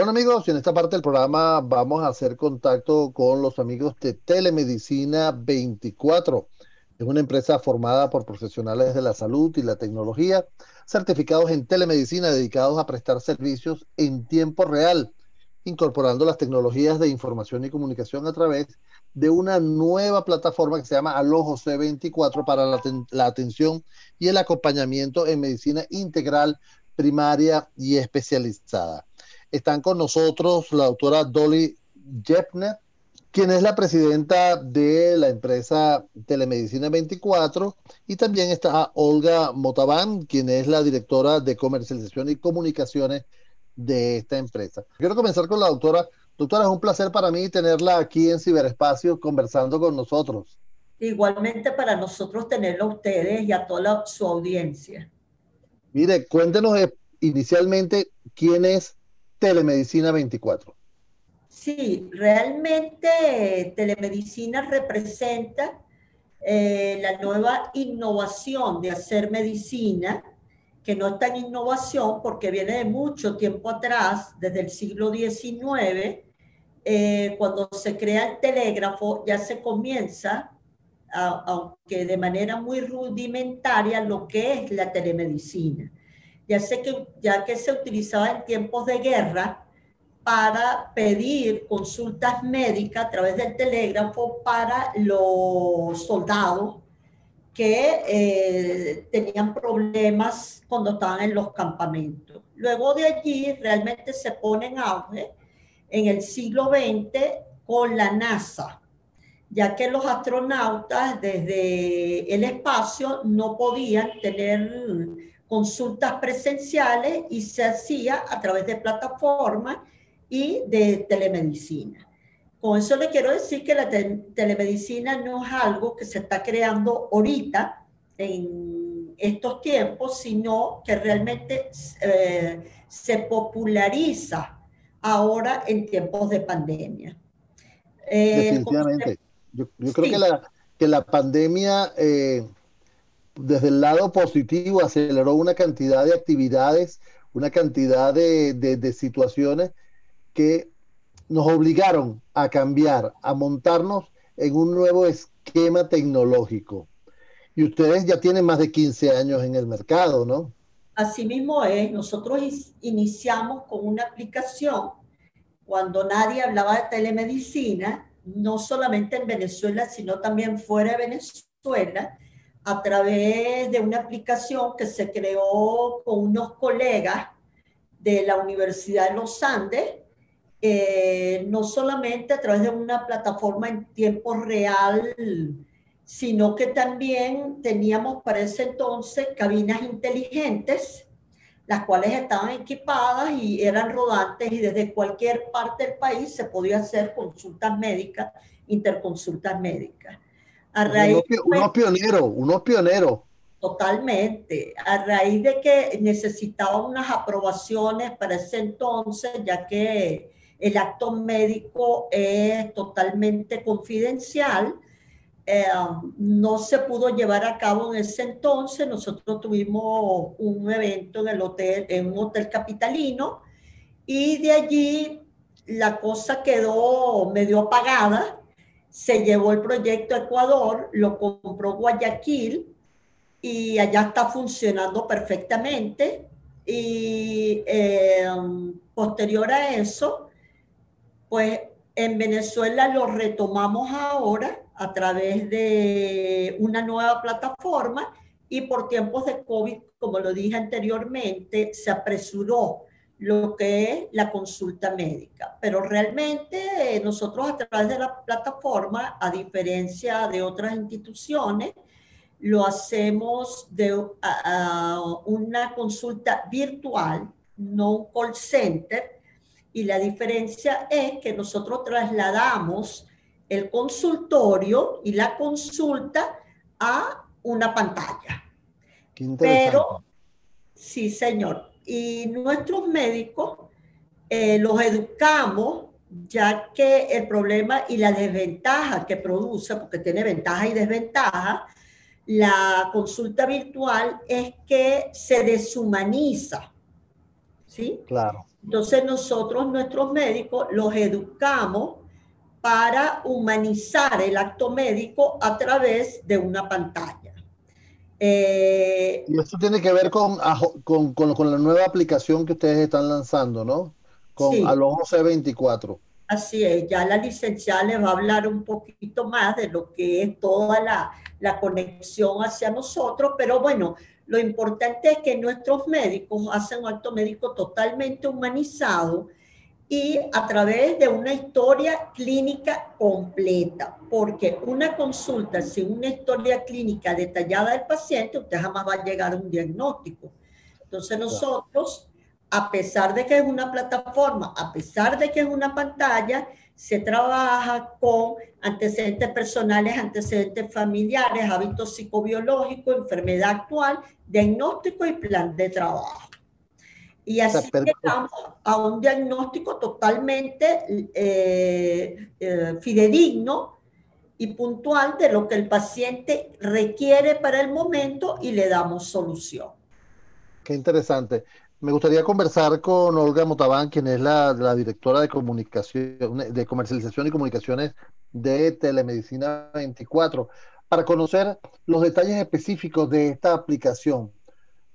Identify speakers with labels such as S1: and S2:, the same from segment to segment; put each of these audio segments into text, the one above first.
S1: Bueno amigos, en esta parte del programa vamos a hacer contacto con los amigos de Telemedicina 24. Es una empresa formada por profesionales de la salud y la tecnología, certificados en telemedicina dedicados a prestar servicios en tiempo real, incorporando las tecnologías de información y comunicación a través de una nueva plataforma que se llama Alojo C24 para la, la atención y el acompañamiento en medicina integral, primaria y especializada. Están con nosotros la doctora Dolly Jepner, quien es la presidenta de la empresa Telemedicina 24, y también está Olga Motaban, quien es la directora de comercialización y comunicaciones de esta empresa. Quiero comenzar con la doctora. Doctora, es un placer para mí tenerla aquí en Ciberespacio conversando con nosotros.
S2: Igualmente para nosotros tenerlo a ustedes y a toda su audiencia.
S1: Mire, cuéntenos eh, inicialmente quién es Telemedicina 24.
S2: Sí, realmente telemedicina representa eh, la nueva innovación de hacer medicina, que no está en innovación porque viene de mucho tiempo atrás, desde el siglo XIX, eh, cuando se crea el telégrafo, ya se comienza, aunque de manera muy rudimentaria, lo que es la telemedicina ya, sé que, ya que se utilizaba en tiempos de guerra para pedir consultas médicas a través del telégrafo para los soldados que eh, tenían problemas cuando estaban en los campamentos. Luego de allí realmente se pone en auge en el siglo XX con la NASA, ya que los astronautas desde el espacio no podían tener consultas presenciales y se hacía a través de plataformas y de telemedicina. Con eso le quiero decir que la telemedicina no es algo que se está creando ahorita en estos tiempos, sino que realmente eh, se populariza ahora en tiempos de pandemia.
S1: Eh, Definitivamente. Yo, creo que, la, que la pandemia eh, desde el lado positivo aceleró una cantidad de actividades, una cantidad de, situaciones que nos obligaron a cambiar, a montarnos en un nuevo esquema tecnológico. Y ustedes ya tienen más de 15 años en el mercado, ¿no?
S2: Así mismo es. Nosotros iniciamos con una aplicación cuando nadie hablaba de telemedicina, no solamente en Venezuela, sino también fuera de Venezuela a través de una aplicación que se creó con unos colegas de la Universidad de los Andes, eh, no solamente a través de una plataforma en tiempo real, sino que también teníamos para ese entonces cabinas inteligentes, las cuales estaban equipadas y eran rodantes y desde cualquier parte del país se podía hacer consultas médicas, interconsultas médicas.
S1: A raíz unos, pioneros, unos pioneros.
S2: Totalmente. A raíz de que necesitaba unas aprobaciones para ese entonces, ya que el acto médico es totalmente confidencial, eh, no se pudo llevar a cabo en ese entonces. Nosotros tuvimos un evento en el hotel, en un hotel capitalino, y de allí la cosa quedó medio apagada se llevó el proyecto a Ecuador, lo compró Guayaquil y allá está funcionando perfectamente. Y em, posterior a eso, pues en Venezuela lo retomamos ahora a través de una nueva plataforma y por tiempos de COVID, como lo dije anteriormente, se apresuró lo que es la consulta médica. Pero realmente eh, nosotros a través de la plataforma, a diferencia de otras instituciones, lo hacemos de una consulta virtual, no un call center, y la diferencia es que nosotros trasladamos el consultorio y la consulta a una pantalla. Pero, sí, señor, y nuestros médicos eh, los educamos ya que el problema y la desventaja que produce, porque tiene ventaja y desventaja, la consulta virtual es que se deshumaniza. ¿sí?
S1: Claro.
S2: Entonces nosotros, nuestros médicos, los educamos para humanizar el acto médico a través de una pantalla.
S1: Eh, y esto tiene que ver con, con, con, la nueva aplicación que ustedes están lanzando, ¿no? Con sí. C24.
S2: Así es, ya la licenciada les va a hablar un poquito más de lo que es toda la, la conexión hacia nosotros, pero bueno, lo importante es que nuestros médicos hacen un acto médico totalmente humanizado y a través de una historia clínica completa, porque una consulta sin una historia clínica detallada del paciente, usted jamás va a llegar a un diagnóstico. Entonces nosotros, a pesar de que es una plataforma, a pesar de que es una pantalla, se trabaja con antecedentes personales, antecedentes familiares, hábitos psicobiológicos, enfermedad actual, diagnóstico y plan de trabajo. Y así llegamos a un diagnóstico totalmente eh, eh, fidedigno y puntual de lo que el paciente requiere para el momento y le damos solución.
S1: Qué interesante. Me gustaría conversar con Olga Motabán, quien es la, la, directora de comunicación, de comercialización y comunicaciones de Telemedicina 24, para conocer los detalles específicos de esta aplicación.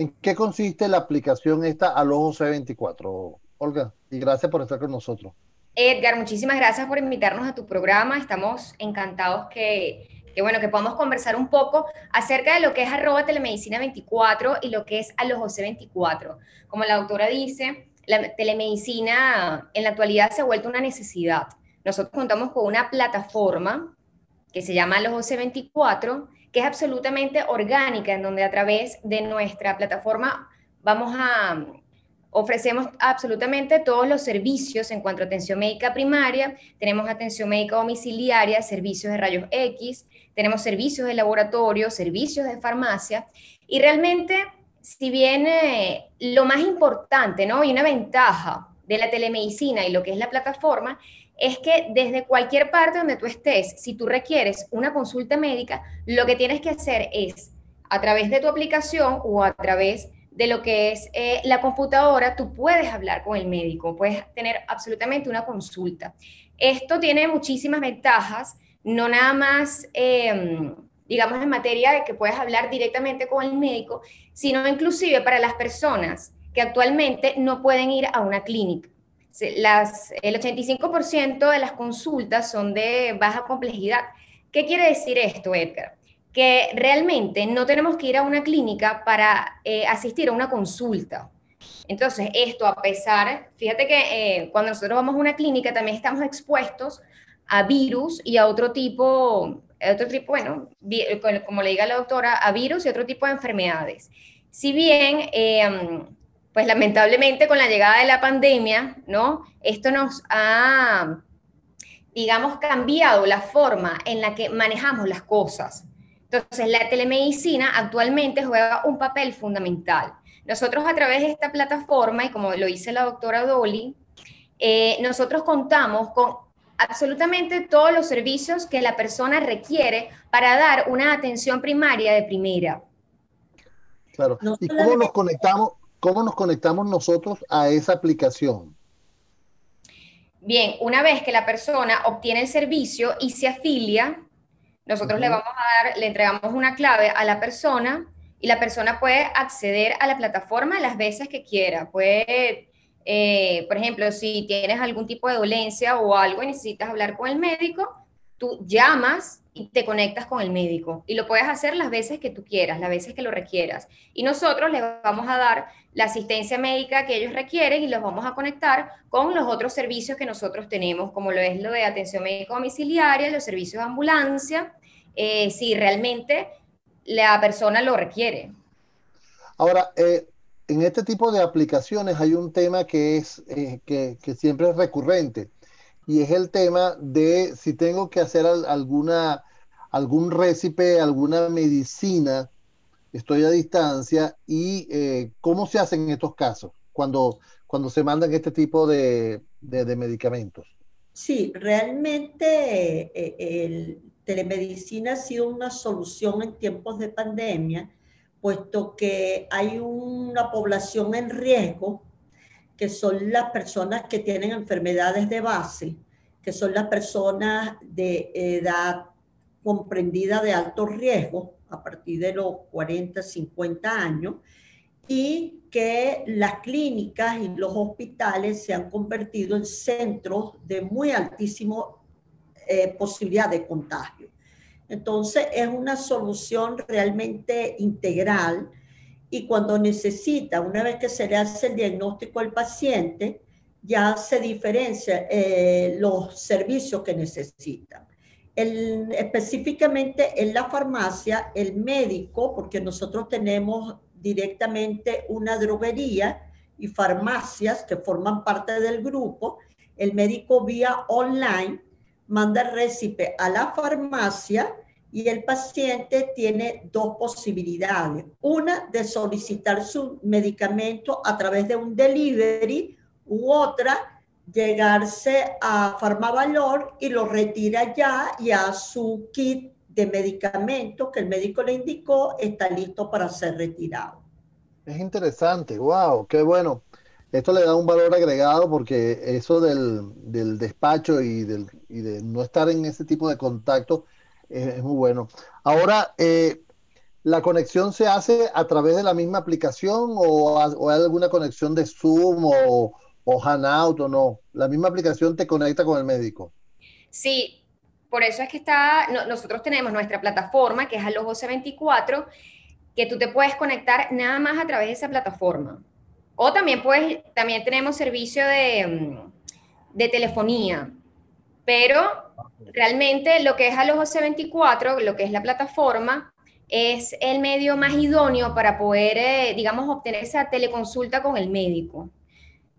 S1: ¿En qué consiste la aplicación esta Alojo C24? Olga, y gracias por estar con nosotros.
S3: Edgar, muchísimas gracias por invitarnos a tu programa. Estamos encantados que, que, bueno, que podamos conversar un poco acerca de lo que es arroba telemedicina 24 y lo que es Alojo C24. Como la doctora dice, la telemedicina en la actualidad se ha vuelto una necesidad. Nosotros contamos con una plataforma que se llama Alojo C24 que es absolutamente orgánica, en donde a través de nuestra plataforma vamos a ofrecemos absolutamente todos los servicios en cuanto a atención médica primaria, tenemos atención médica domiciliaria, servicios de rayos X, tenemos servicios de laboratorio, servicios de farmacia y realmente si bien lo más importante, ¿no? Y una ventaja de la telemedicina y lo que es la plataforma es que desde cualquier parte donde tú estés, si tú requieres una consulta médica, lo que tienes que hacer es, a través de tu aplicación o a través de lo que es eh, la computadora, tú puedes hablar con el médico, puedes tener absolutamente una consulta. Esto tiene muchísimas ventajas, no nada más, em, digamos, en materia de que puedes hablar directamente con el médico, sino inclusive para las personas que actualmente no pueden ir a una clínica el 85% de las consultas son de baja complejidad. ¿Qué quiere decir esto, Edgar? Que realmente no tenemos que ir a una clínica para eh, asistir a una consulta. Entonces, esto a pesar, fíjate que eh, cuando nosotros vamos a una clínica también estamos expuestos a virus y a otro tipo, otro tipo, bueno, como le diga la doctora, a virus y otro tipo de enfermedades. Si bien eh, pues lamentablemente con la llegada de la pandemia, ¿no? Esto nos ha, digamos, cambiado la forma en la que manejamos las cosas. Entonces, la telemedicina actualmente juega un papel fundamental. Nosotros a través de esta plataforma, y como lo dice la doctora Dolly, eh, nosotros contamos con absolutamente todos los servicios que la persona requiere para dar una atención primaria de primera.
S1: Claro. ¿Y cómo nos conectamos? ¿Cómo nos conectamos nosotros a esa aplicación?
S3: Bien, una vez que la persona obtiene el servicio y se afilia, nosotros le vamos a dar, le entregamos una clave a la persona y la persona puede acceder a la plataforma las veces que quiera. Puede, eh, por ejemplo, si tienes algún tipo de dolencia o algo y necesitas hablar con el médico, tú llamas y te conectas con el médico y lo puedes hacer las veces que tú quieras, las veces que lo requieras. Y nosotros les vamos a dar la asistencia médica que ellos requieren y los vamos a conectar con los otros servicios que nosotros tenemos, como lo es lo de atención médica domiciliaria, los servicios de ambulancia, eh, si realmente la persona lo requiere.
S1: Ahora, eh, en este tipo de aplicaciones hay un tema que es eh, que, siempre es recurrente y es el tema de si tengo que hacer alguna, algún récipe, alguna medicina, estoy a distancia y eh, cómo se hacen en estos casos cuando, cuando se mandan este tipo de, medicamentos.
S2: Sí, realmente eh, el telemedicina ha sido una solución en tiempos de pandemia, puesto que hay una población en riesgo que son las personas que tienen enfermedades de base, que son las personas de edad comprendida de alto riesgo, a partir de los 40, 50 años, y que las clínicas y los hospitales se han convertido en centros de muy altísima eh, posibilidad de contagio. Entonces, es una solución realmente integral y cuando necesita, una vez que se le hace el diagnóstico al paciente, ya se diferencia eh, los servicios que necesita. Específicamente en la farmacia, el médico, porque nosotros tenemos directamente una droguería y farmacias que forman parte del grupo, el médico vía online manda el récipe a la farmacia y el paciente tiene dos posibilidades. Una de solicitar su medicamento a través de un delivery u otra llegarse a Farmavalor y lo retira ya y a su kit de medicamentos que el médico le indicó está listo para ser retirado.
S1: Es interesante, wow, qué bueno. Esto le da un valor agregado porque eso del, del despacho y, del, y de no estar en ese tipo de contacto es, muy bueno. Ahora, eh, ¿la conexión se hace a través de la misma aplicación o, hay alguna conexión de Zoom o, o Hanout o no? ¿La misma aplicación te conecta con el médico?
S3: Sí, por eso es que está, nosotros tenemos nuestra plataforma que es a los 1224, que tú te puedes conectar nada más a través de esa plataforma. O también puedes, también tenemos servicio de, mm, de telefonía, pero realmente lo que es a los 1224, lo que es la plataforma, es el medio más idóneo para poder, eh, digamos, obtener esa teleconsulta con el médico.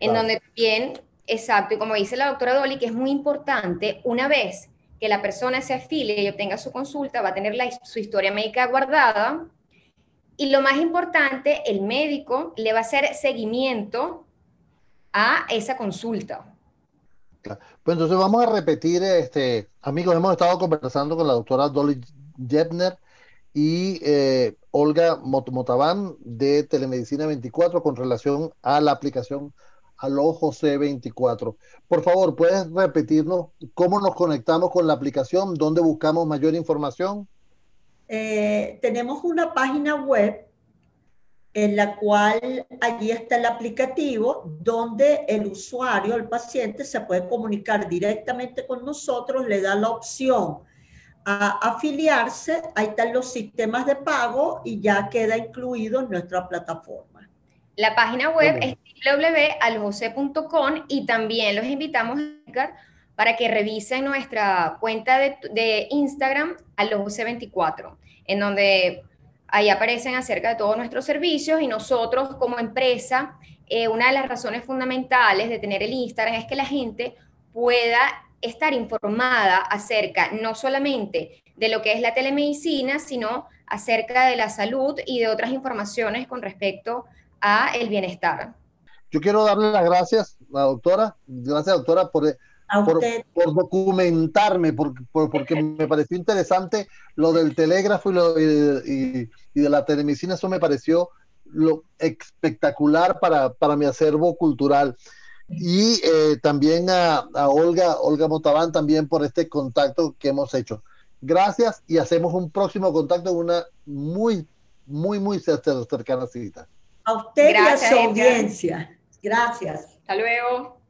S3: En donde bien, exacto, y como dice la doctora Dolly, que es muy importante, una vez que la persona se afile y obtenga su consulta, va a tener su historia médica guardada. Y lo más importante, el médico le va a hacer seguimiento a esa consulta.
S1: Pues entonces vamos a repetir, este, amigos, hemos estado conversando con la doctora Dolly Jepner y eh, Olga Motabán de Telemedicina 24 con relación a la aplicación Alojo C24. Por favor, ¿puedes repetirnos cómo nos conectamos con la aplicación? ¿Dónde buscamos mayor información?
S2: Eh, tenemos una página web en la cual allí está el aplicativo donde el usuario, el paciente, se puede comunicar directamente con nosotros, le da la opción a afiliarse, ahí están los sistemas de pago y ya queda incluido en nuestra plataforma.
S3: La página web es www.aljose.com y también los invitamos para que revisen nuestra cuenta de, de Instagram, aljose24, en donde Ahí aparecen acerca de todos nuestros servicios y nosotros como empresa, eh, una de las razones fundamentales de tener el Instagram es que la gente pueda estar informada acerca no solamente de lo que es la telemedicina, sino acerca de la salud y de otras informaciones con respecto a el bienestar.
S1: Yo quiero darle las gracias a la doctora, gracias doctora por por, documentarme, porque me pareció interesante lo del telégrafo y, de la telemedicina, eso me pareció lo espectacular para, para mi acervo cultural. Y eh, también a, a, Olga, Olga Motabán también por este contacto que hemos hecho. Gracias y hacemos un próximo contacto en una muy, muy, muy cercana cita.
S2: A usted y a su audiencia. Gracias.
S3: Hasta luego.